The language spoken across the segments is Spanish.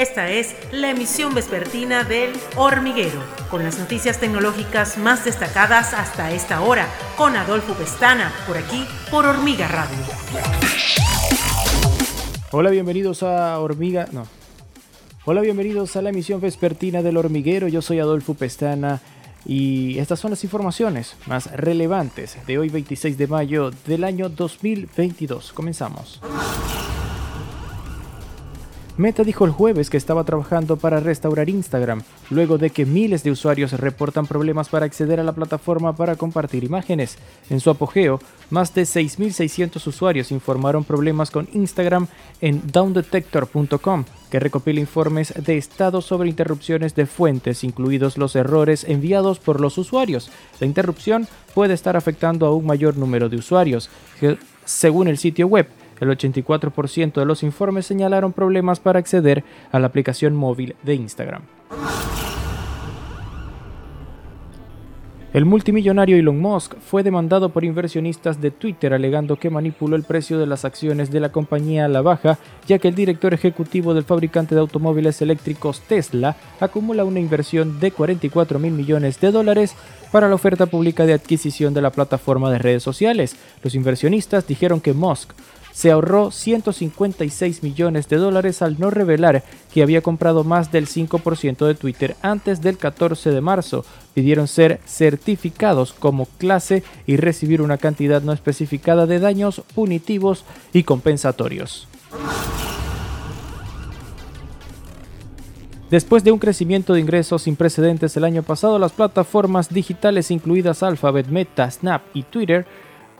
Esta es la emisión vespertina del Hormiguero, con las noticias tecnológicas más destacadas hasta esta hora, con Adolfo Pestana, por aquí, por Hormiga Radio. Hola, bienvenidos a Hormiga... No. Hola, bienvenidos a la emisión vespertina del Hormiguero. Yo soy Adolfo Pestana y estas son las informaciones más relevantes de hoy 26 de mayo del año 2022. Comenzamos. Meta dijo el jueves que estaba trabajando para restaurar Instagram, luego de que miles de usuarios reportan problemas para acceder a la plataforma para compartir imágenes. En su apogeo, más de 6.600 usuarios informaron problemas con Instagram en downdetector.com, que recopila informes de estado sobre interrupciones de fuentes, incluidos los errores enviados por los usuarios. La interrupción puede estar afectando a un mayor número de usuarios, según el sitio web. El 84% de los informes señalaron problemas para acceder a la aplicación móvil de Instagram. El multimillonario Elon Musk fue demandado por inversionistas de Twitter alegando que manipuló el precio de las acciones de la compañía a la baja, ya que el director ejecutivo del fabricante de automóviles eléctricos Tesla acumula una inversión de 44 mil millones de dólares para la oferta pública de adquisición de la plataforma de redes sociales. Los inversionistas dijeron que Musk se ahorró 156 millones de dólares al no revelar que había comprado más del 5% de Twitter antes del 14 de marzo. Pidieron ser certificados como clase y recibir una cantidad no especificada de daños punitivos y compensatorios. Después de un crecimiento de ingresos sin precedentes el año pasado, las plataformas digitales incluidas Alphabet, Meta, Snap y Twitter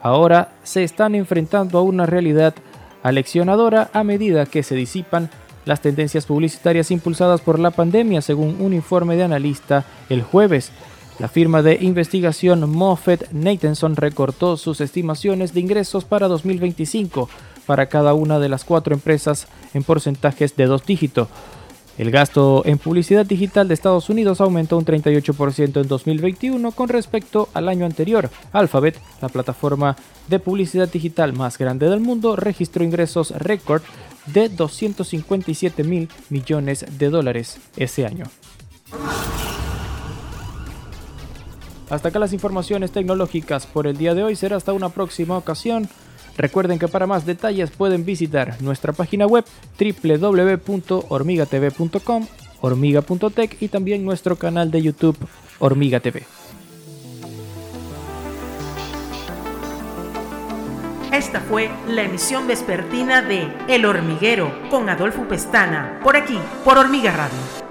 ahora se están enfrentando a una realidad aleccionadora a medida que se disipan las tendencias publicitarias impulsadas por la pandemia, según un informe de analista el jueves. La firma de investigación Moffett Nathanson recortó sus estimaciones de ingresos para 2025 para cada una de las cuatro empresas en porcentajes de dos dígitos. El gasto en publicidad digital de Estados Unidos aumentó un 38% en 2021 con respecto al año anterior. Alphabet, la plataforma de publicidad digital más grande del mundo, registró ingresos récord de 257 mil millones de dólares ese año. Hasta acá las informaciones tecnológicas por el día de hoy. Será hasta una próxima ocasión. Recuerden que para más detalles pueden visitar nuestra página web www.hormigatv.com, hormiga.tech y también nuestro canal de YouTube Hormiga TV. Esta fue la emisión vespertina de El Hormiguero con Adolfo Pestana, por aquí, por Hormiga Radio.